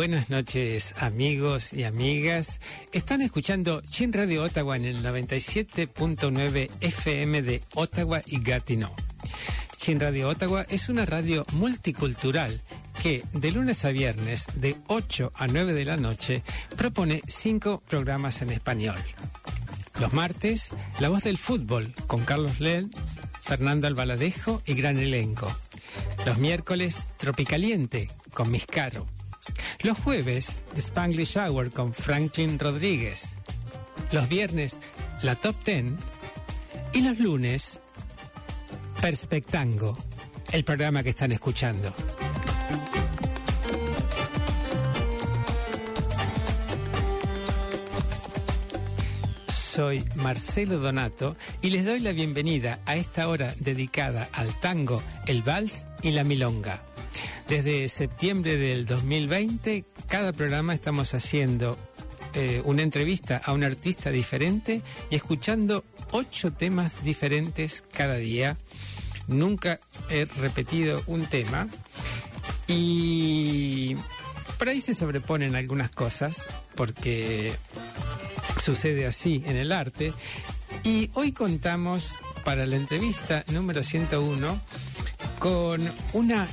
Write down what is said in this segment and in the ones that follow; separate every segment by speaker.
Speaker 1: Buenas noches amigos y amigas. Están escuchando Chin Radio Ottawa en el 97.9 FM de Ottawa y Gatineau. Chin Radio Ottawa es una radio multicultural que de lunes a viernes de 8 a 9 de la noche propone cinco programas en español. Los martes, La Voz del Fútbol con Carlos Lenz, Fernando Albaladejo y gran elenco. Los miércoles, Tropicaliente con Miscaro. Los jueves, The Spanglish Hour con Franklin Rodríguez. Los viernes, la Top Ten. Y los lunes, Perspectango, el programa que están escuchando. Soy Marcelo Donato y les doy la bienvenida a esta hora dedicada al tango, el vals y la milonga. Desde septiembre del 2020, cada programa estamos haciendo eh, una entrevista a un artista diferente y escuchando ocho temas diferentes cada día. Nunca he repetido un tema y por ahí se sobreponen algunas cosas porque sucede así en el arte. Y hoy contamos para la entrevista número 101 con una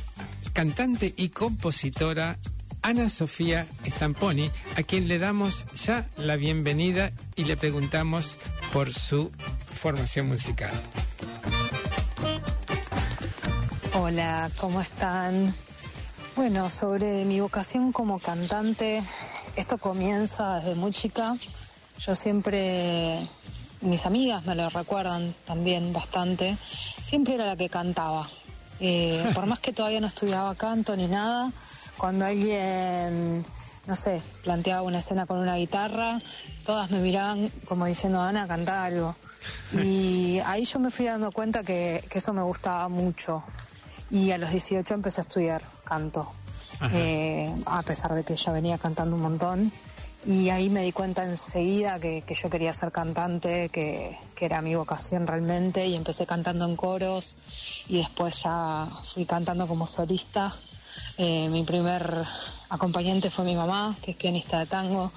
Speaker 1: cantante y compositora Ana Sofía Stamponi, a quien le damos ya la bienvenida y le preguntamos por su formación musical.
Speaker 2: Hola, ¿cómo están? Bueno, sobre mi vocación como cantante, esto comienza desde muy chica. Yo siempre, mis amigas me lo recuerdan también bastante, siempre era la que cantaba. Eh, por más que todavía no estudiaba canto ni nada, cuando alguien, no sé, planteaba una escena con una guitarra, todas me miraban como diciendo, Ana, canta algo. Y ahí yo me fui dando cuenta que, que eso me gustaba mucho. Y a los 18 empecé a estudiar canto, eh, a pesar de que ya venía cantando un montón. Y ahí me di cuenta enseguida que, que yo quería ser cantante, que, que, era mi vocación realmente, y empecé cantando en coros y después ya fui cantando como solista. Eh, mi primer acompañante fue mi mamá, que es pianista de tango,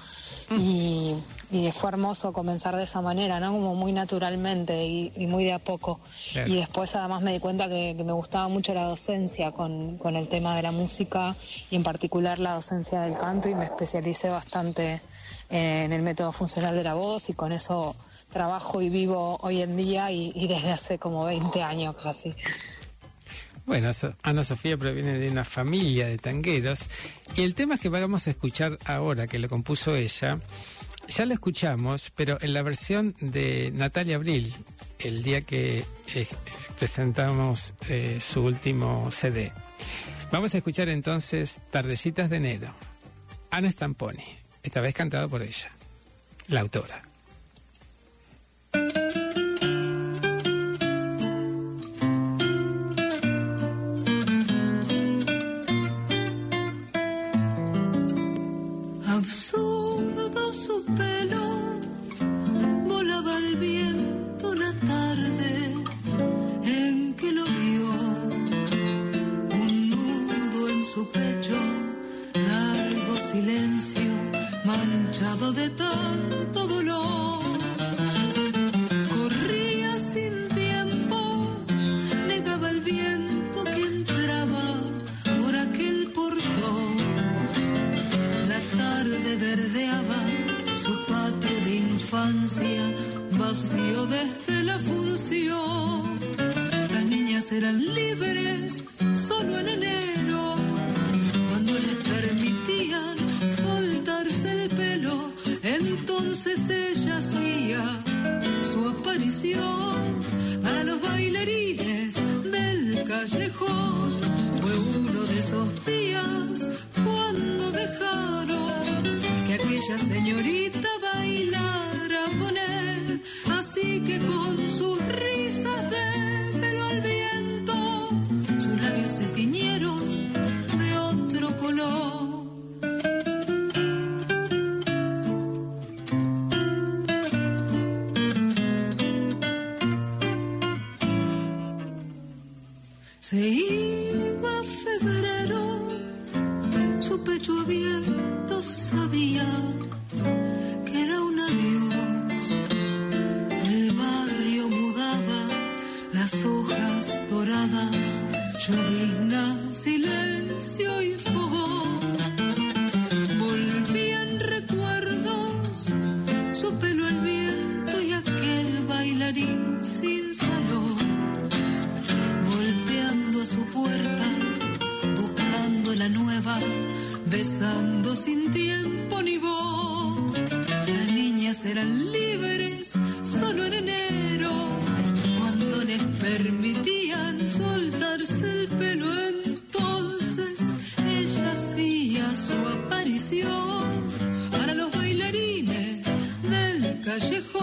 Speaker 2: y, y, fue hermoso comenzar de esa manera, ¿no? Como muy naturalmente y, y muy de a poco.
Speaker 1: Claro.
Speaker 2: Y después además me di cuenta que, que me gustaba mucho la docencia con, con, el tema de la música y en particular la docencia del canto y me especialicé bastante en el método funcional de la voz y con eso trabajo y vivo hoy en día y, y desde hace como 20 años casi.
Speaker 1: Bueno, Ana Sofía proviene de una familia de tangueros y el tema que vamos a escuchar ahora, que lo compuso ella, ya lo escuchamos, pero en la versión de Natalia Abril, el día que eh, presentamos eh, su último CD. Vamos a escuchar entonces Tardecitas de enero, Ana Stamponi, esta vez cantado por ella, la autora.
Speaker 3: Manchado de tanto dolor. Corría sin tiempo, negaba el viento que entraba por aquel portón. La tarde verdeaba su patio de infancia, vacío desde la función. Las niñas eran libres Fue uno de esos días cuando dejaron que aquella señorita callejón.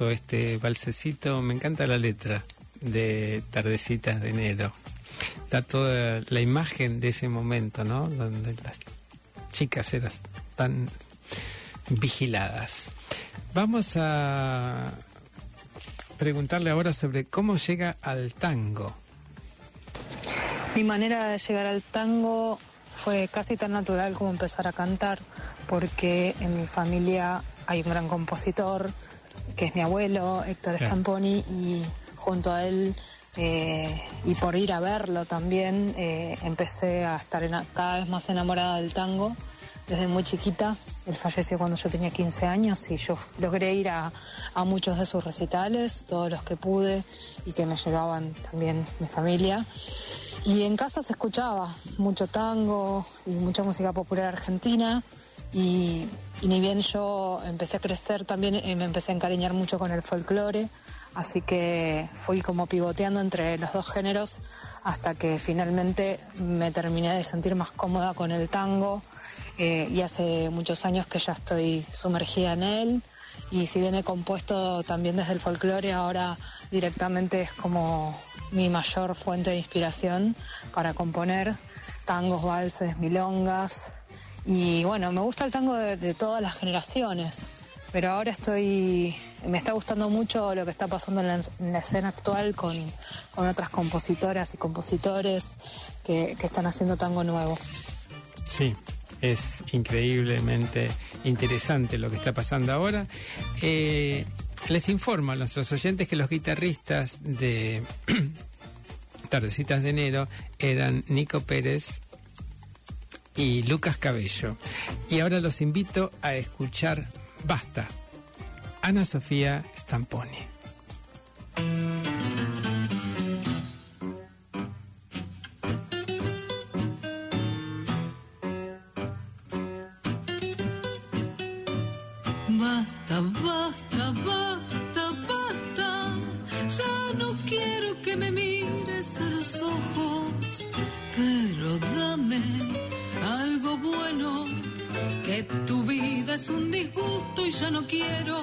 Speaker 1: Este balsecito, me encanta la letra de Tardecitas de enero. Da toda la imagen de ese momento, ¿no? Donde las chicas eran tan vigiladas. Vamos a preguntarle ahora sobre cómo llega al tango.
Speaker 2: Mi manera de llegar al tango fue casi tan natural como empezar a cantar, porque en mi familia hay un gran compositor, que es mi abuelo, Héctor
Speaker 1: Claro.
Speaker 2: Stamponi, y junto a él, eh, y por ir a verlo también, eh, empecé a estar cada vez más enamorada del tango. Desde muy chiquita, él falleció cuando yo tenía 15 años y yo logré ir a, a muchos de sus recitales, todos los que pude y que me llevaban también mi familia. Y en casa se escuchaba mucho tango y mucha música popular argentina. Y, ni bien yo empecé a crecer también eh, me empecé a encariñar mucho con el folclore, así que fui como pivoteando entre los dos géneros hasta que finalmente me terminé de sentir más cómoda con el tango eh, y hace muchos años que ya estoy sumergida en él y si bien he compuesto también desde el folclore, ahora directamente es como mi mayor fuente de inspiración para componer tangos, valses, milongas. Y bueno, me gusta el tango de, todas las generaciones, pero ahora estoy, me está gustando mucho lo que está pasando en la, en la escena actual con, con otras compositoras y compositores que, que están haciendo tango nuevo.
Speaker 1: Sí, es increíblemente interesante lo que está pasando ahora. Eh, les informo a nuestros oyentes que los guitarristas de Tardecitas de Enero eran Nico Pérez y Lucas Cabello. Y ahora los invito a escuchar Basta, Ana Sofía Stamponi.
Speaker 3: Basta, basta, basta, basta. Ya no quiero que me mires a los ojos, pero dame bueno. Que tu vida es un disgusto y ya no quiero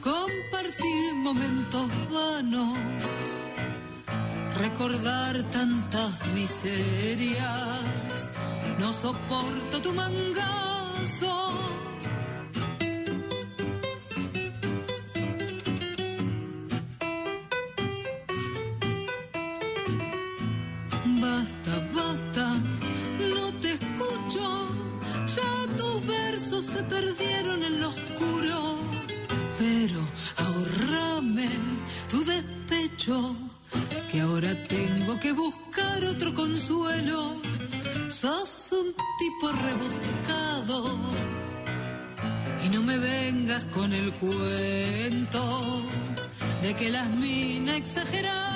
Speaker 3: compartir momentos vanos. Recordar tantas miserias. No soporto tu mangazo. El cuento de que las minas exageramos.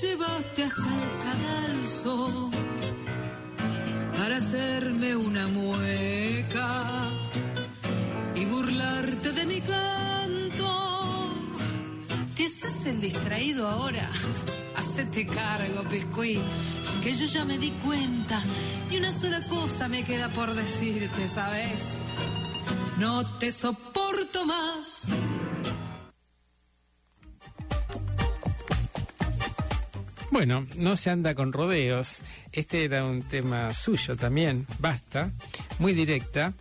Speaker 3: Llevaste hasta el cadalso para hacerme una mueca y burlarte de mi canto. ¿Te haces el distraído ahora? Hacete cargo, Piscuí, que yo ya me di cuenta y una sola cosa me queda por decirte, ¿sabes? No te soporto más.
Speaker 1: Bueno, no se anda con rodeos. Este era un tema suyo también, basta, muy directa.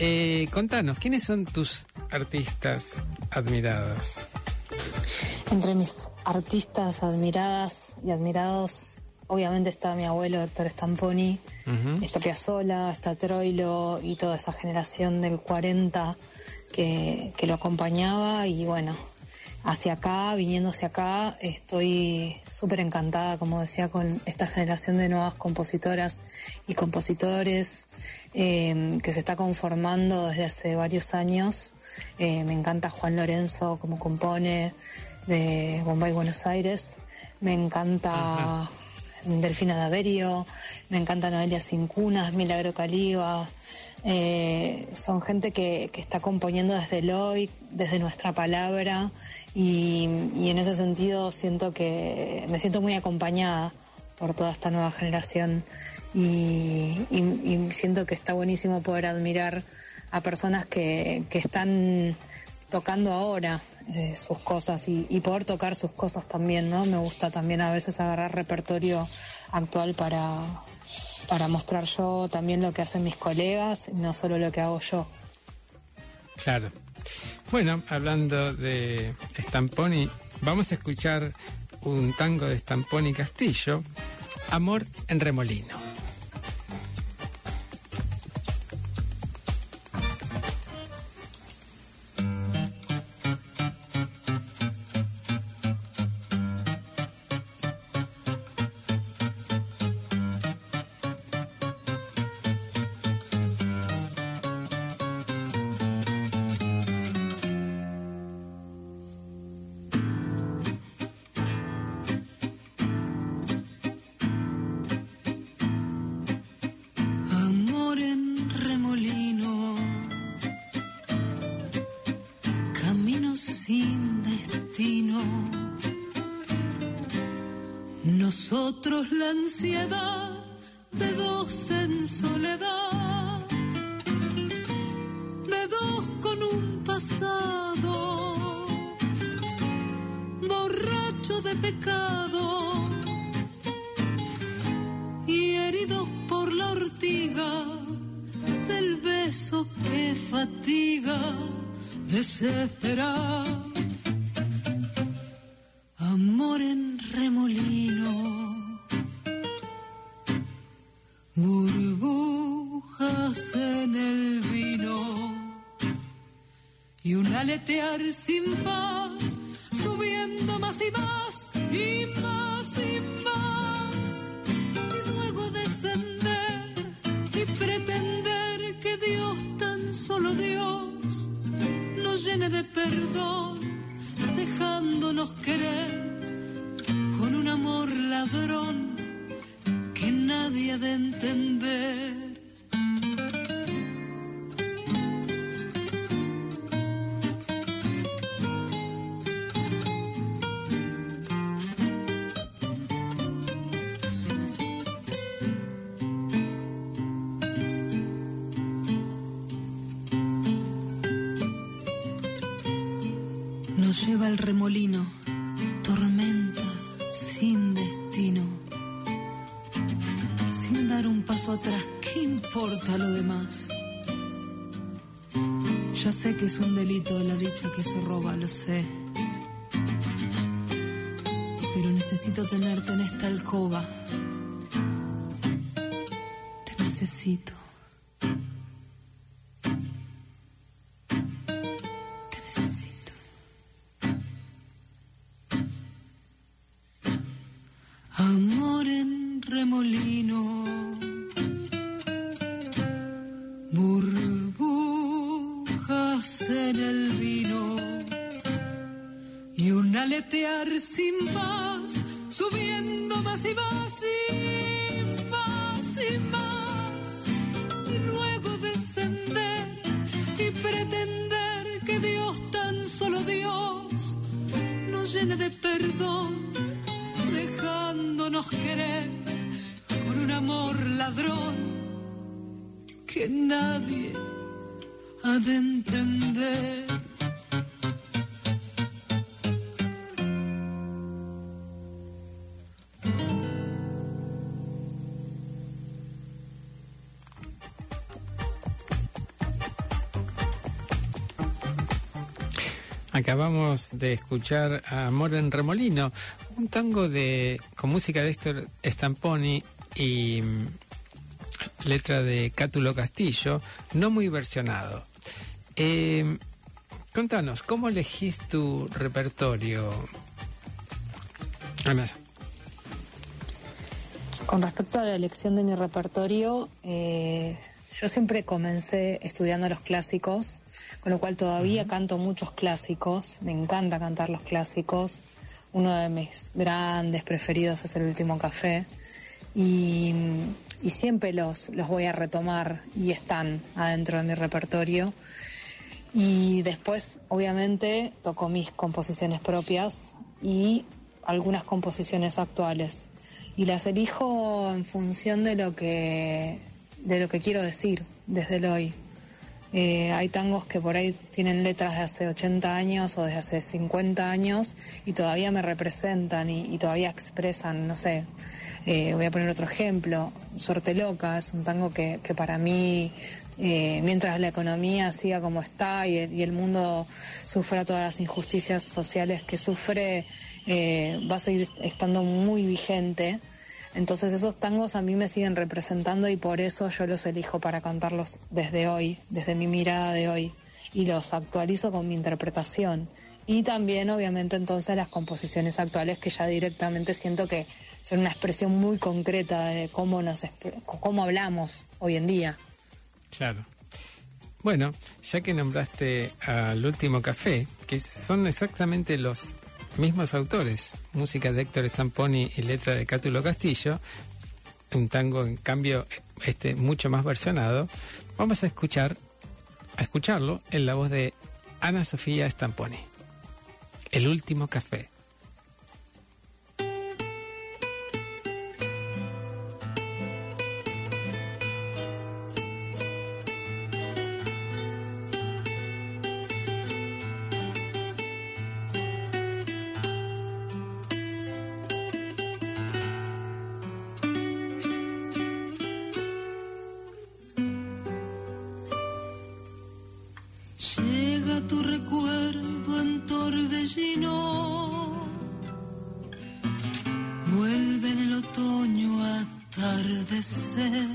Speaker 1: Eh, contanos, ¿quiénes son tus artistas admiradas?
Speaker 2: Entre mis artistas admiradas y admirados, obviamente está mi abuelo Héctor Stamponi, está Piazzolla, está Troilo y toda esa generación del 40 que, que lo acompañaba y bueno, hacia acá, viniendo hacia acá, estoy súper encantada, como decía, con esta generación de nuevas compositoras y compositores eh, que se está conformando desde hace varios años. Eh, me encanta Juan Lorenzo como compone de Bombay Buenos Aires. Me encanta Delfina Daverio, me encanta Noelia Cincunas, Milagro Caliba. Eh, son gente que, que está componiendo desde el hoy, desde nuestra palabra, y, en ese sentido siento que me siento muy acompañada por toda esta nueva generación y, y- y siento que está buenísimo poder admirar a personas que, que están tocando ahora eh, sus cosas y, y poder tocar sus cosas también, ¿no? Me gusta también a veces agarrar repertorio actual para, para mostrar yo también lo que hacen mis colegas, no solo lo que hago yo.
Speaker 1: Claro. Bueno, hablando de Stamponi, vamos a escuchar un tango de Stamponi Castillo, Amor en Remolino.
Speaker 3: Remolino, burbujas en el vino y un aletear sin paz, subiendo más y más y más y más. Y luego descender y pretender que Dios, tan solo Dios, nos llene de perdón, dejándonos querer amor ladrón que nadie ha de entender. Sé que es un delito la dicha que se roba, lo sé. Pero necesito tenerte en esta alcoba. Te necesito. Sin paz, subiendo más y más y más y más. Luego descender y pretender que Dios, tan solo Dios, nos llene de perdón, dejándonos querer por un amor ladrón que nadie ha de
Speaker 1: Acabamos de escuchar a Amor en Remolino, un tango de con música de Héctor Stamponi y mm, letra de Cátulo Castillo, no muy versionado. Eh, contanos, ¿cómo elegís tu repertorio?
Speaker 2: Con respecto a la elección de mi repertorio, eh, yo siempre comencé estudiando los clásicos, con lo cual todavía canto muchos clásicos, me encanta cantar los clásicos. Uno de mis grandes preferidos es El Último Café y, y siempre los, los voy a retomar y están adentro de mi repertorio. Y después, obviamente, toco mis composiciones propias y algunas composiciones actuales. Y las elijo en función de lo que, de lo que quiero decir desde el hoy. Eh, hay tangos que por ahí tienen letras de hace 80 años o de hace 50 años y todavía me representan y, y todavía expresan, no sé, eh, voy a poner otro ejemplo, Suerte Loca es un tango que, que para mí, eh, mientras la economía siga como está y el, mundo sufra todas las injusticias sociales que sufre, eh, va a seguir estando muy vigente. Entonces esos tangos a mí me siguen representando y por eso yo los elijo para cantarlos desde hoy, desde mi mirada de hoy, y los actualizo con mi interpretación. Y también, obviamente, entonces las composiciones actuales que ya directamente siento que son una expresión muy concreta de cómo nos cómo hablamos hoy en día.
Speaker 1: Claro. Bueno, ya que nombraste al último café, que son exactamente los mismos autores, música de Héctor Stamponi y letra de Cátulo Castillo, un tango en cambio este mucho más versionado, vamos a escuchar a escucharlo en la voz de Ana Sofía Stamponi. El último café.
Speaker 3: Tu recuerdo en torbellino, vuelve en el otoño a atardecer.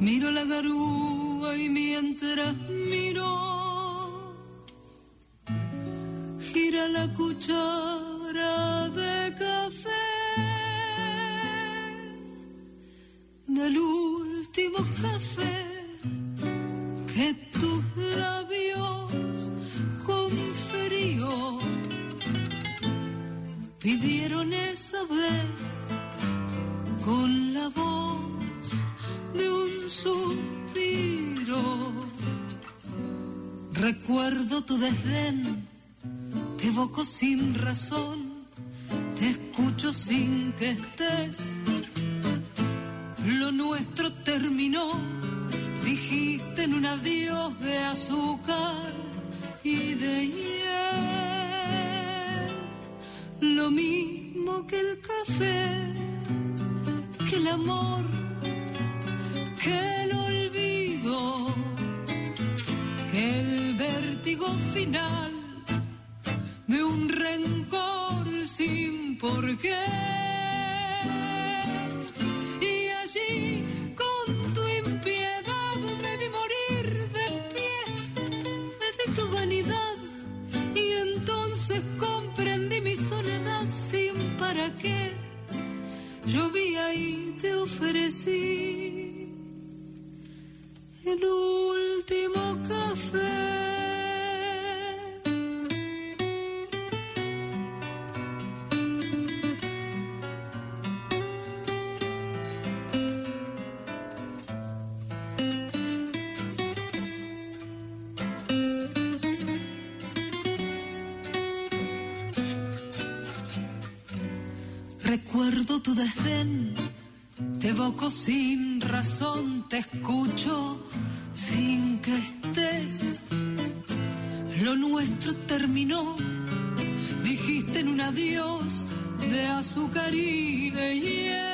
Speaker 3: Miro la garúa y mientras miro, gira la cuchara evoco sin razón, desdén, te evoco sin razón, te escucho sin que estés. Lo nuestro terminó, dijiste en un adiós de azúcar y de hiel.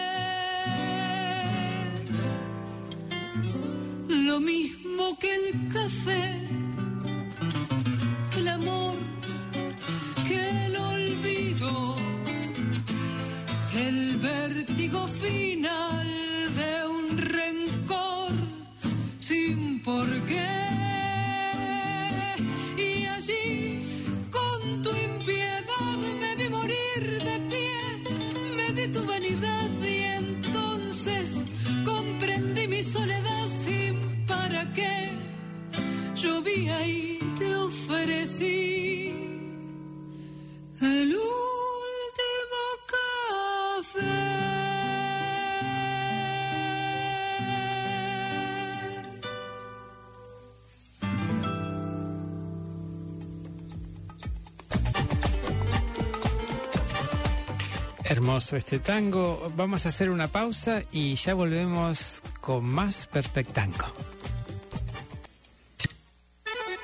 Speaker 3: El último.
Speaker 1: Hermoso este tango. Vamos a hacer una pausa y ya volvemos con más Perspectango.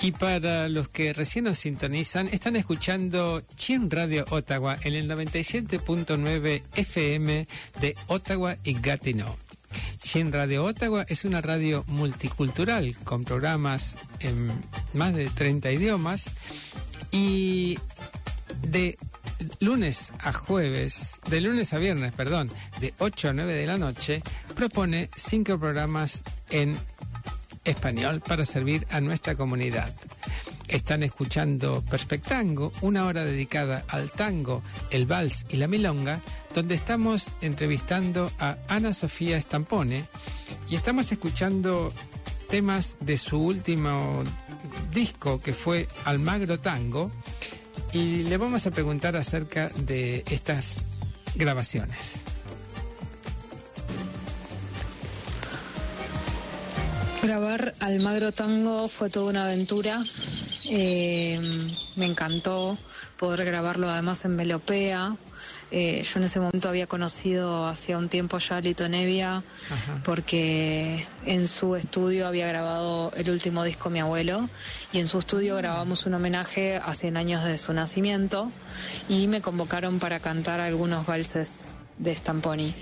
Speaker 1: Y para los que recién nos sintonizan, están escuchando Chin Radio Ottawa en el 97.9 FM de Ottawa y Gatineau. Chin Radio Ottawa es una radio multicultural con programas en más de 30 idiomas y de lunes a jueves, de lunes a viernes, perdón, de 8 a 9 de la noche, propone cinco programas en español para servir a nuestra comunidad. Están escuchando Perspectango, una hora dedicada al tango, el vals y la milonga, donde estamos entrevistando a Ana Sofía Stampone y estamos escuchando temas de su último disco que fue Almagro Tango y le vamos a preguntar acerca de estas grabaciones.
Speaker 2: Grabar Almagro Tango fue toda una aventura. Eh, me encantó poder grabarlo además en Melopea. Eh, yo en ese momento había conocido hacía un tiempo ya a Lito Nevia porque en su estudio había grabado el último disco Mi Abuelo y en su estudio grabamos un homenaje a 100 años de su nacimiento y me convocaron para cantar algunos valses de Stamponi.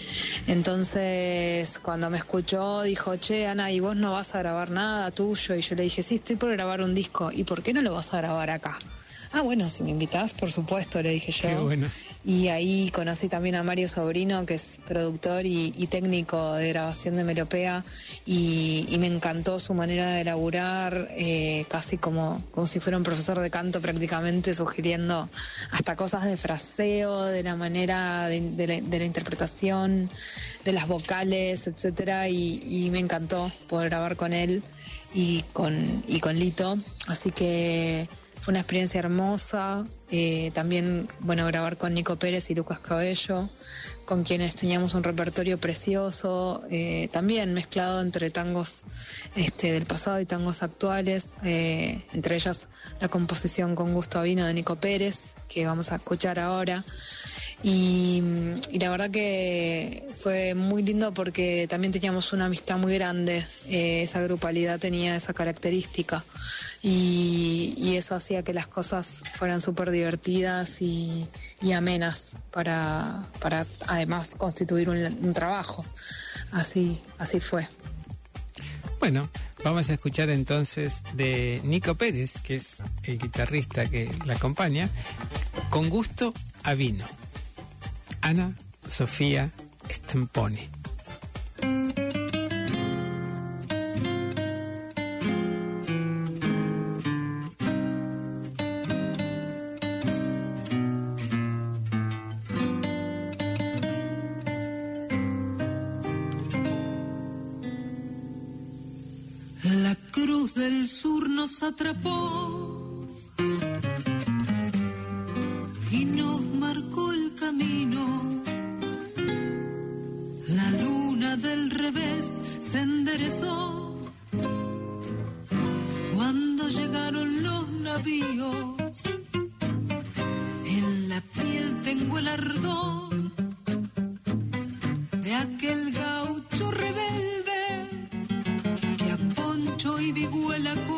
Speaker 2: Entonces, cuando me escuchó, dijo, che, Ana, ¿y vos no vas a grabar nada tuyo? Y yo le dije, sí, estoy por grabar un disco. ¿Y por qué no lo vas a grabar acá? Ah, bueno, si me invitás, por supuesto, le dije yo.
Speaker 1: Qué bueno.
Speaker 2: Y ahí conocí también a Mario Sobrino, que es productor y, y técnico de grabación de Melopea, y, y me encantó su manera de laburar, eh, casi como, como si fuera un profesor de canto prácticamente, sugiriendo hasta cosas de fraseo, de la manera de, de la, de la interpretación, de las vocales, etcétera, y, y me encantó poder grabar con él y con, y con Lito. Así que una experiencia hermosa. Eh, también, bueno, grabar con Nico Pérez y Lucas Cabello, con quienes teníamos un repertorio precioso, eh, también mezclado entre tangos este, del pasado y tangos actuales, eh, entre ellas la composición con gusto a vino de Nico Pérez, que vamos a escuchar ahora. Y, y la verdad que fue muy lindo porque también teníamos una amistad muy grande. Eh, esa grupalidad tenía esa característica y, y eso hacía que las cosas fueran súper divertidas y, y amenas para, para además constituir un, trabajo. Así, así fue.
Speaker 1: Bueno, vamos a escuchar entonces de Nico Pérez, que es el guitarrista que la acompaña, con gusto a vino. Ana Sofía Stemponi.
Speaker 3: Sur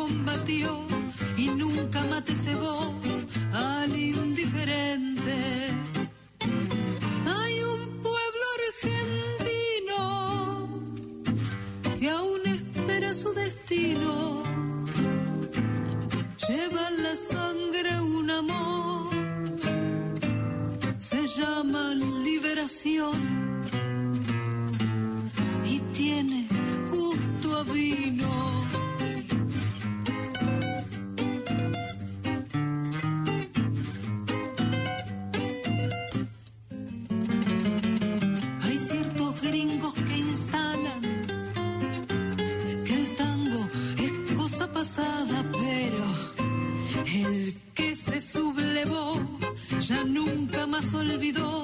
Speaker 3: combatió y nunca mate cebó al indiferente. Hay un pueblo argentino que aún espera su destino. Lleva en la sangre un amor, se llama liberación y tiene gusto a vino. El que se sublevó ya nunca más olvidó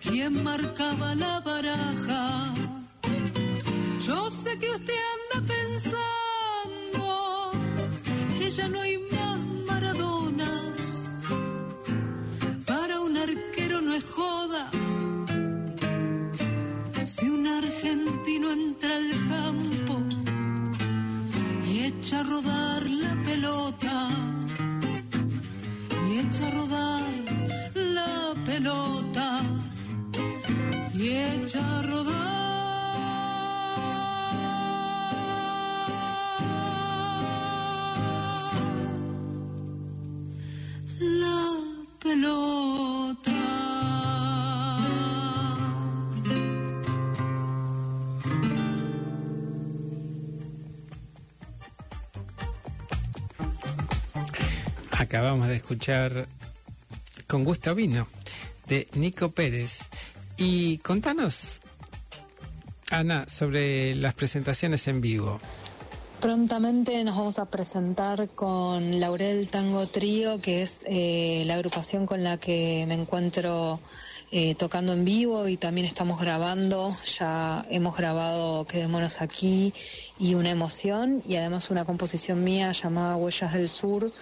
Speaker 3: quién marcaba la baraja. Yo sé que usted anda pensando que ya no hay más Maradonas. Para un arquero no es joda. Si un argentino entra al campo y echa a rodar la pelota, y echa a rodar la pelota, y echa rodar la pelota.
Speaker 1: Acabamos de escuchar con gusto vino de Nico Pérez. Y contanos, Ana, sobre las presentaciones en vivo.
Speaker 2: Prontamente nos vamos a presentar con Laurel Tango Trío, que es eh, la agrupación con la que me encuentro eh, tocando en vivo y también estamos grabando. Ya hemos grabado Quedémonos aquí y Una emoción y además una composición mía llamada Huellas del Sur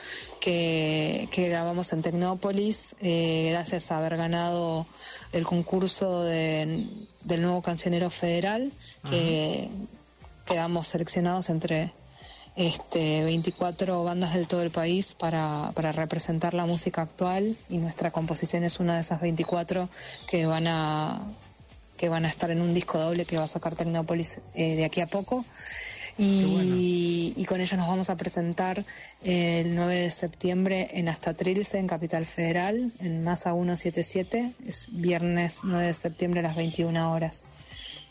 Speaker 2: que, que grabamos en Tecnópolis eh, gracias a haber ganado el concurso de- del nuevo cancionero federal que quedamos seleccionados entre este 24 bandas del todo el país para, para representar la música actual y nuestra composición es una de esas 24 que van a que van a estar en un disco doble que va a sacar Tecnópolis eh, de aquí a poco. Y, y con ella nos vamos a presentar el 9 de septiembre en Hasta Trilce, en Capital Federal, en Masa 177. Es viernes 9 de septiembre a las 21 horas.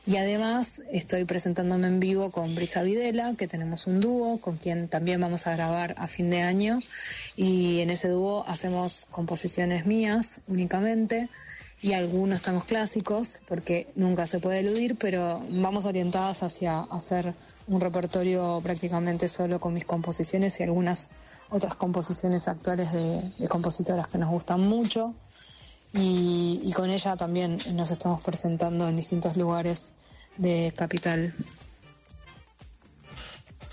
Speaker 2: Y además estoy presentándome en vivo con Brisa Videla, que tenemos un dúo con quien también vamos a grabar a fin de año. Y en ese dúo hacemos composiciones mías únicamente y algunos tangos clásicos, porque nunca se puede eludir, pero vamos orientadas hacia hacer un repertorio prácticamente solo con mis composiciones y algunas otras composiciones actuales de, de compositoras que nos gustan mucho y, con ella también nos estamos presentando en distintos lugares de Capital.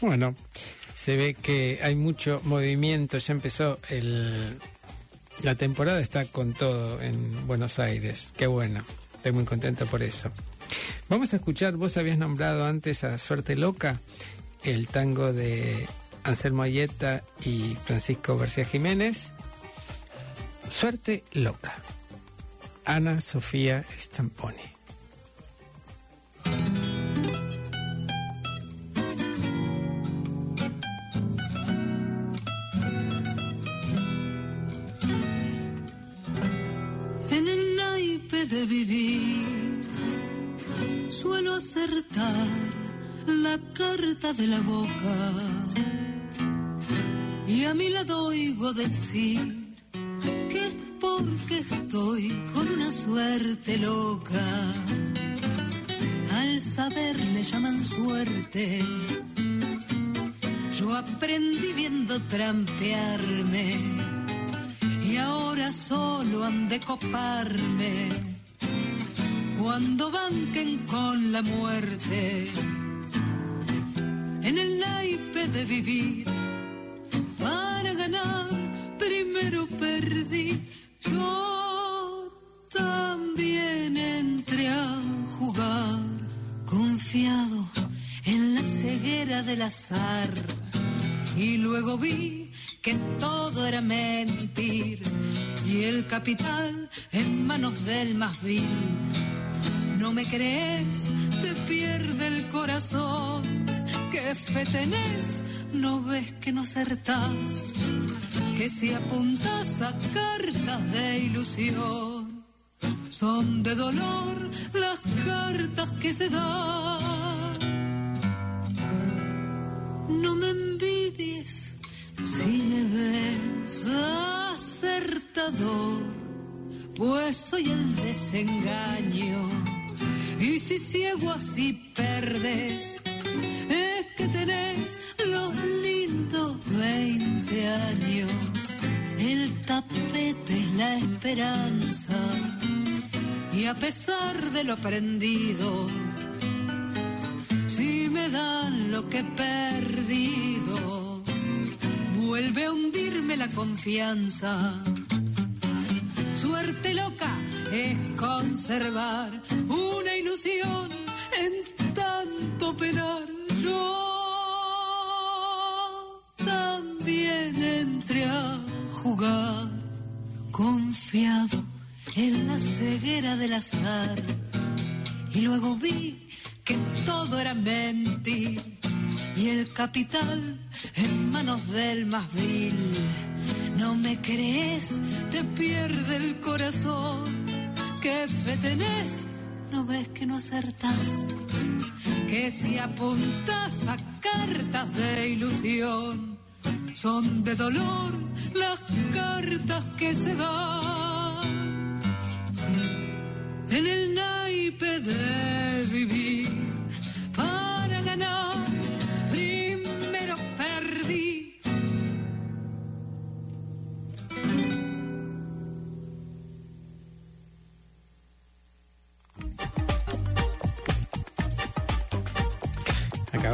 Speaker 1: Bueno, se ve que hay mucho movimiento, ya empezó el... La temporada está con todo en Buenos Aires, qué bueno, estoy muy contento por eso. Vamos a escuchar, vos habías nombrado antes a Suerte Loca, el tango de Anselmo Ayeta y Francisco García Jiménez. Suerte Loca. Ana Sofía Stamponi.
Speaker 3: En el naipe de vivir suelo acertar la carta de la boca y a mi lado oigo decir porque estoy con una suerte loca. Al saber le llaman suerte. Yo aprendí viendo trampearme y ahora solo han de coparme cuando banquen con la muerte en el naipe de vivir para ganar primero perdí yo también entré a jugar confiado en la ceguera del azar y luego vi que todo era mentir y el capital en manos del más vil. No me crees, te pierde el corazón. ¿Qué fe tenés? No ves que no acertás. Que si apuntas a cartas de ilusión, son de dolor las cartas que se dan. No me envidies si me ves acertador, pues soy el desengaño. Y si ciego así perdes, es que tenés los lindos 20 años. Tapete la esperanza. Y a pesar de lo aprendido, si me dan lo que he perdido, vuelve a hundirme la confianza. Suerte loca es conservar una ilusión en tanto penar. Yo también entré a jugar confiado en la ceguera del azar y luego vi que todo era mentir y el capital en manos del más vil. No me crees, te pierde el corazón. ¿Qué fe tenés? ¿No ves que no acertás? Que si apuntas a cartas de ilusión, son de dolor las cartas que se dan. En el naipe de vivir para ganar,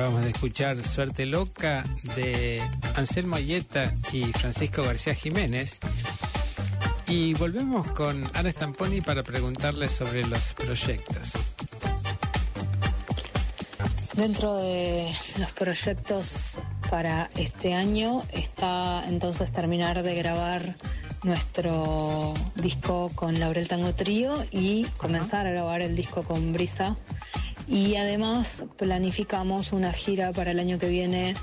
Speaker 1: Acabamos de escuchar Suerte Loca de Anselmo Ayeta y Francisco García Jiménez. Y volvemos con Ana Stamponi para preguntarle sobre los proyectos.
Speaker 2: Dentro de los proyectos para este año está entonces terminar de grabar nuestro disco con Laurel Tango Trío y comenzar a grabar el disco con Brisa Y además planificamos una gira para el año que viene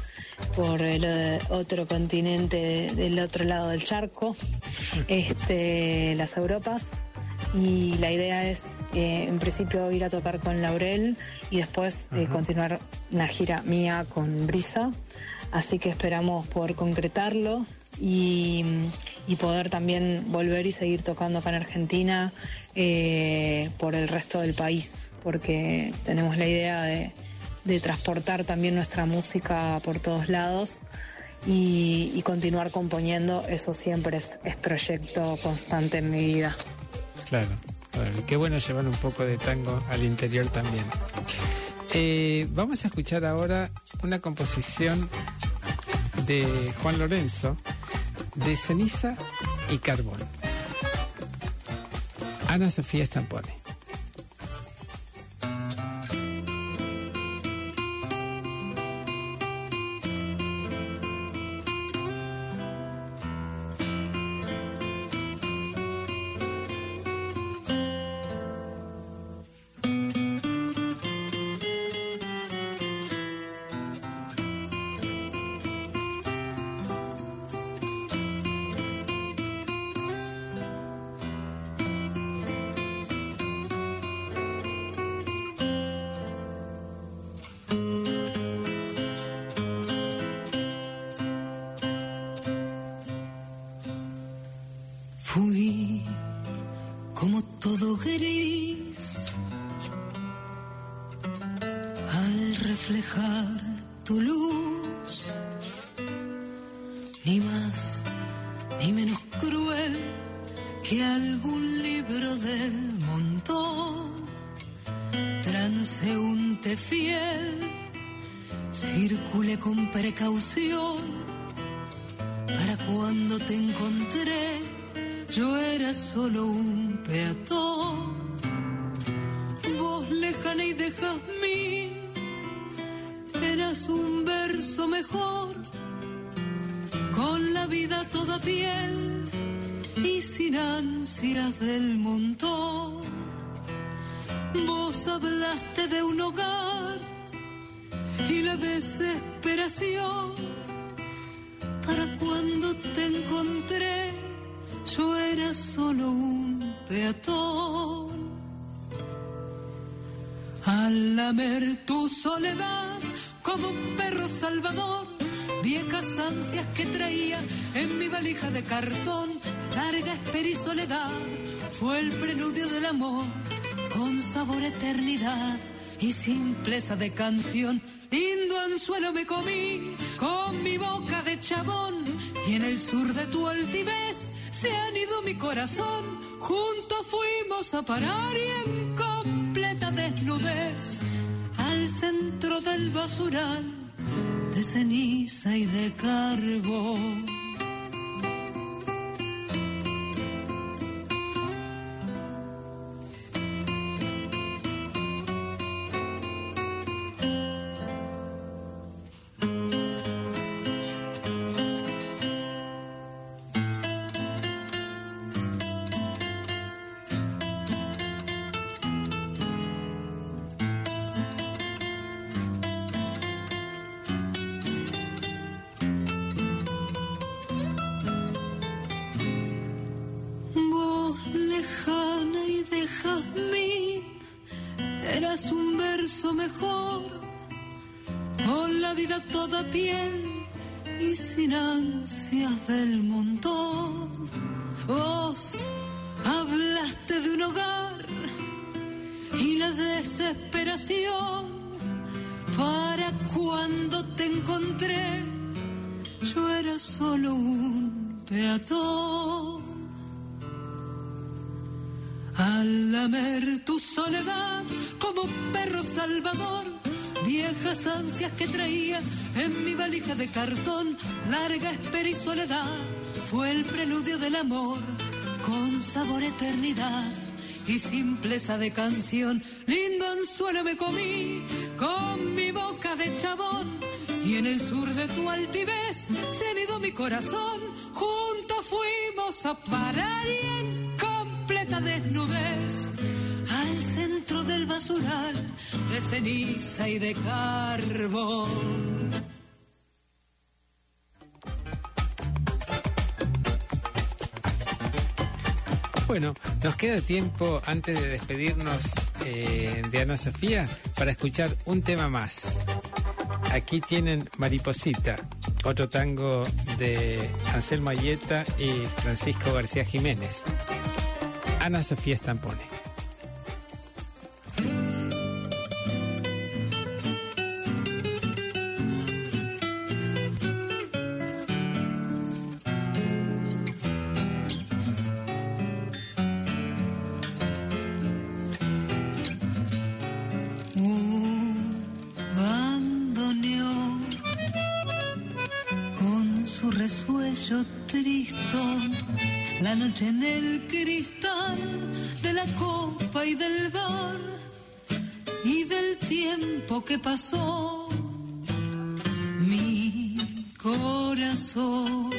Speaker 2: por el otro continente del otro lado del charco, este, las Europas. Y la idea es, eh, en principio, ir a tocar con Laurel y después eh, continuar una gira mía con Brisa. Así que esperamos poder concretarlo y, y poder también volver y seguir tocando acá en Argentina eh, por el resto del país, porque tenemos la idea de, transportar también nuestra música por todos lados y, continuar componiendo. Eso siempre es, proyecto constante en mi vida.
Speaker 1: Claro, Qué bueno llevar un poco de tango al interior también. Eh, vamos a escuchar ahora una composición de Juan Lorenzo de ceniza y carbón. Ana Sofía Stampone.
Speaker 3: Transeúnte fiel, circule con precaución para cuando te encontré yo era solo un peatón. Vos lejana y de jazmín, eras un verso mejor, con la vida toda piel y sin ansias del montón. Vos hablaste de un hogar y la desesperación para cuando te encontré yo era solo un peatón. Al lamer tu soledad como un perro salvador, viejas ansias que traía en mi valija de cartón, larga espera y soledad, fue el preludio del amor, con sabor eternidad y simpleza de canción. Lindo anzuelo me comí con mi boca de chabón y en el sur de tu altivez se han ido mi corazón. Juntos fuimos a parar y en completa desnudez al centro del basural de ceniza y de carbón. Toda piel y sin ansias del montón. Que traía en mi valija de cartón, larga espera y soledad, fue el preludio del amor, con sabor eternidad y simpleza de canción. Lindo anzuelo me comí con mi boca de chabón y en el sur de tu altivez se anidó mi corazón. Juntos fuimos a parar y en completa desnudez al centro del basural de ceniza y de carbón.
Speaker 1: Bueno, nos queda tiempo antes de despedirnos eh, de Ana Sofía para escuchar un tema más. Aquí tienen Mariposita, otro tango de Anselmo Ayeta y Francisco García Jiménez. Ana Sofía Stampone.
Speaker 3: Tiempo que pasó. Mi corazón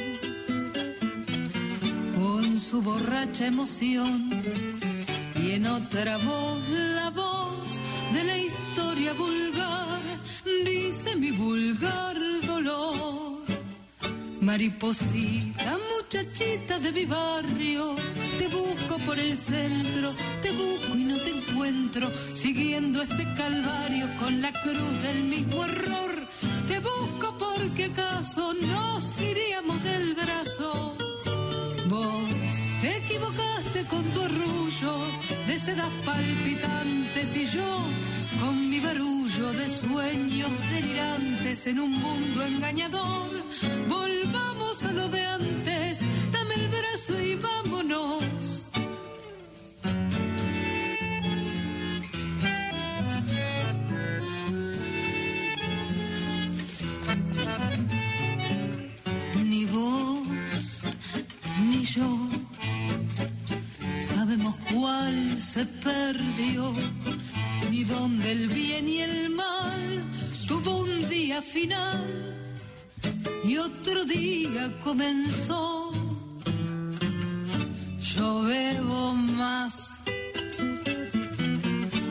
Speaker 3: con su borracha emoción y en otra voz la voz de la historia vulgar dice mi vulgar dolor mariposita muchachita de mi barrio. Te busco por el centro te busco y no te encuentro. Siguiendo este calvario con la cruz del mismo error. Te busco porque acaso nos iríamos del brazo. Vos te equivocaste con tu arrullo de sedas palpitantes y yo con mi barullo de sueños delirantes en un mundo engañador. Volvamos a lo de antes, y vámonos. Ni vos ni yo sabemos cuál se perdió, ni dónde el bien y el mal tuvo un día final y otro día comenzó. Yo bebo más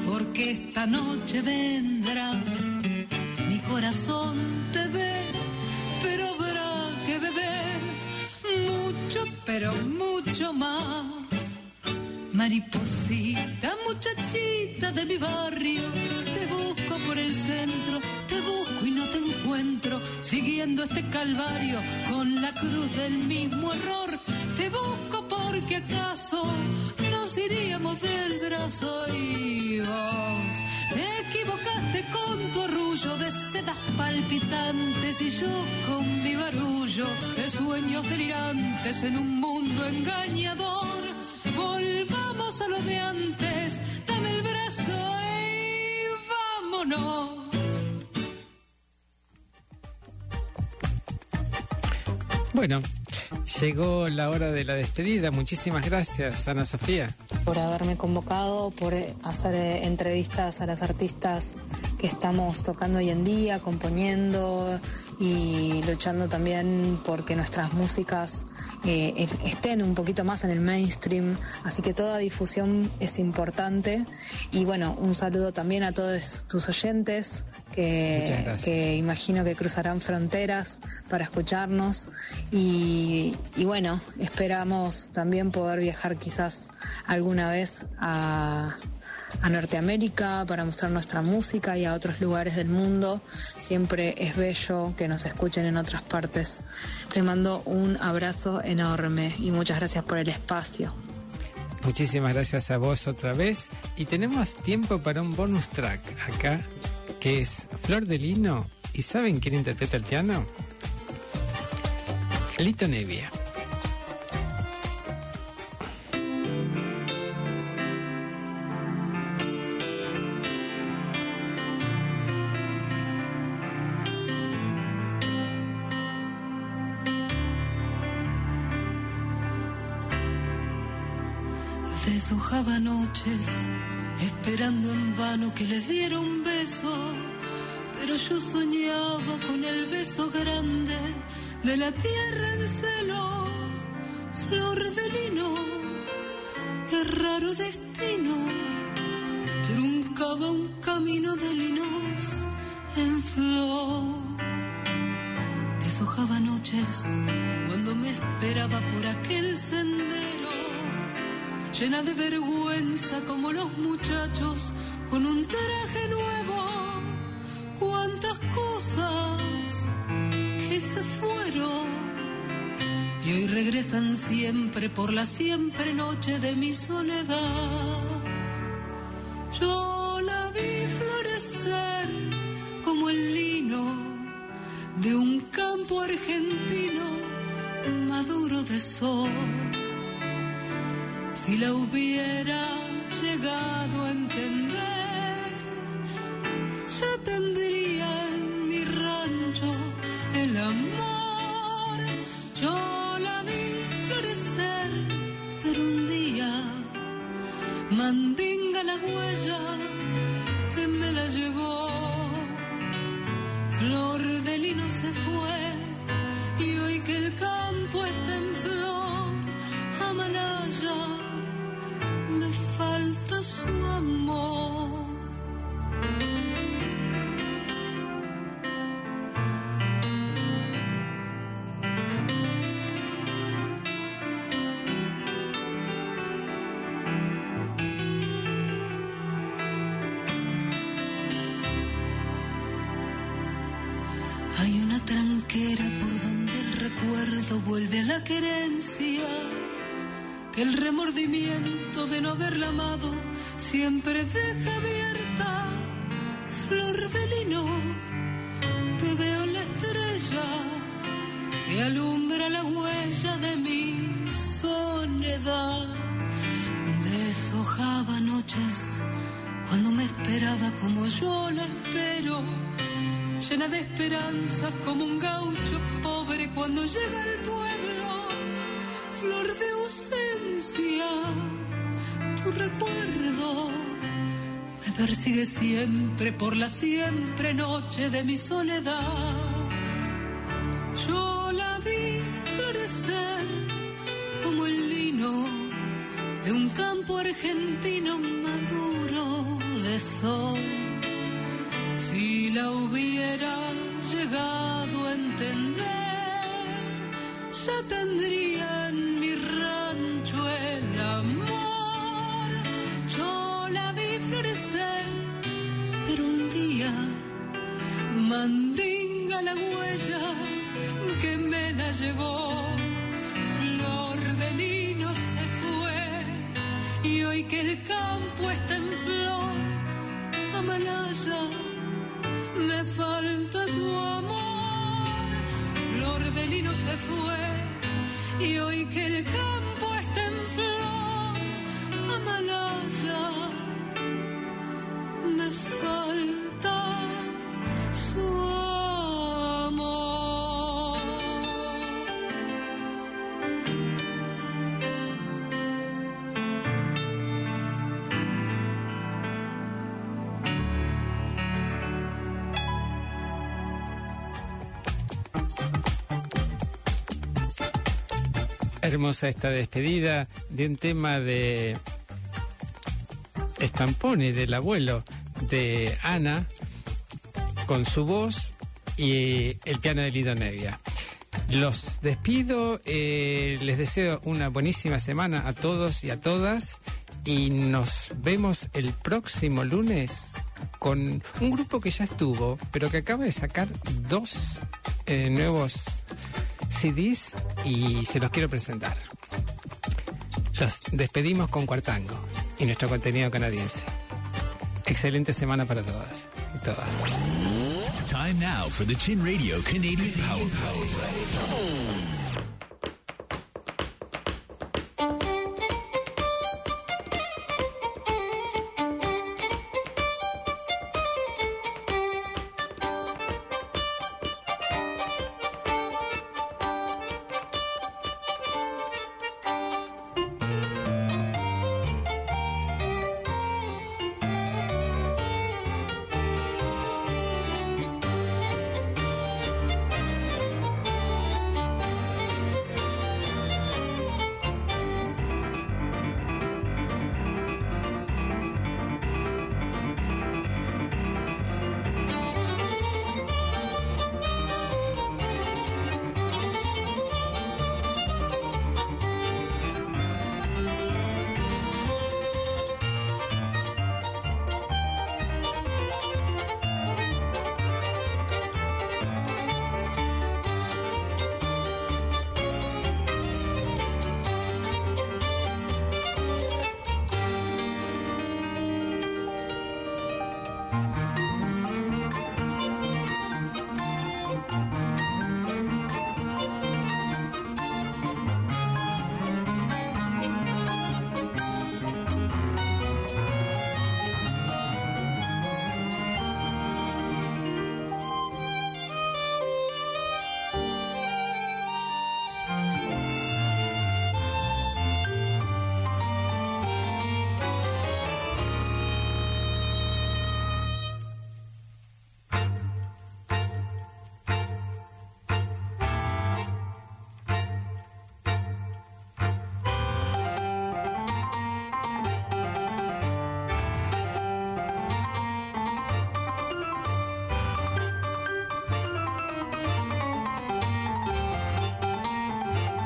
Speaker 3: porque esta noche vendrás, mi corazón te ve, pero habrá que beber mucho, pero mucho más. Mariposita, muchachita de mi barrio, te busco por el centro, te busco y no te encuentro, siguiendo este calvario con la cruz del mismo error. Te busco porque acaso nos iríamos del brazo y vos te equivocaste con tu arrullo de sedas palpitantes y yo con mi barullo de sueños delirantes en un mundo engañador. Volvamos a lo de antes, dame el brazo y vámonos.
Speaker 1: Bueno, llegó la hora de la despedida. Muchísimas gracias, Ana Sofía.
Speaker 2: por haberme convocado, por hacer eh, entrevistas a las artistas que estamos tocando hoy en día, componiendo y luchando también porque nuestras músicas eh, estén un poquito más en el mainstream. Así que toda difusión es importante. Y bueno, un saludo también a todos tus oyentes que, imagino que cruzarán fronteras para escucharnos. Y, y bueno, esperamos también poder viajar quizás alguna vez a, a Norteamérica para mostrar nuestra música y a otros lugares del mundo. Siempre es bello que nos escuchen en otras partes. Te mando un abrazo enorme y muchas gracias por el espacio.
Speaker 1: Muchísimas gracias a vos otra vez. Y tenemos tiempo para un bonus track acá, que es Flor de Lino. ¿Y saben quién interpreta el piano? Lito Nevia.
Speaker 3: Deshojaba noches esperando en vano que le diera un beso, pero yo soñaba con el beso grande de la tierra en celo, flor de lino, qué raro destino, trunca buscaba un camino de linos en flor. Deshojaba noches cuando me esperaba por aquel sendero, llena de vergüenza como los muchachos con un traje nuevo. Cuántas cosas que se fueron y hoy regresan siempre por la siempre noche de mi soledad. Yo la vi florecer como el lino de un campo argentino maduro de sol. Si la hubiera llegado a entender, ya tendría en mi rancho el amor. Yo la vi florecer, pero un día mandinga la huella tranquera por donde el recuerdo vuelve a la querencia, que el remordimiento de no haberla amado siempre deja abierta. Flor de lino, te veo la estrella que alumbra la huella de mi soledad. Deshojaba noches cuando me esperaba como yo la espero llena de esperanzas como un gaucho pobre cuando llega al pueblo, flor de ausencia, tu recuerdo me persigue siempre por la siempre noche de mi soledad. Yo la vi florecer como el lino de un campo argentino maduro de sol. Si la hubiera llegado a entender, ya tendría en mi rancho el amor. Yo la vi florecer, pero un día mandinga la huella que me la llevó. Flor de lino se fue y hoy que el campo está en flor, Amalaya me falta su amor. Flor de lino se fue y hoy que el campo
Speaker 1: Hermosa esta despedida de un tema de Estampone, del abuelo de Ana, con su voz y el piano de Lido Nevia. Los despido, eh, les deseo una buenísima semana a todos y a todas y nos vemos el próximo lunes con un grupo que ya estuvo, pero que acaba de sacar dos eh, nuevos CDs y se los quiero presentar. Los despedimos con Cuartango y nuestro contenido canadiense. Excelente semana para todas y todas.
Speaker 4: Time now for the Chin Radio Canadian Power.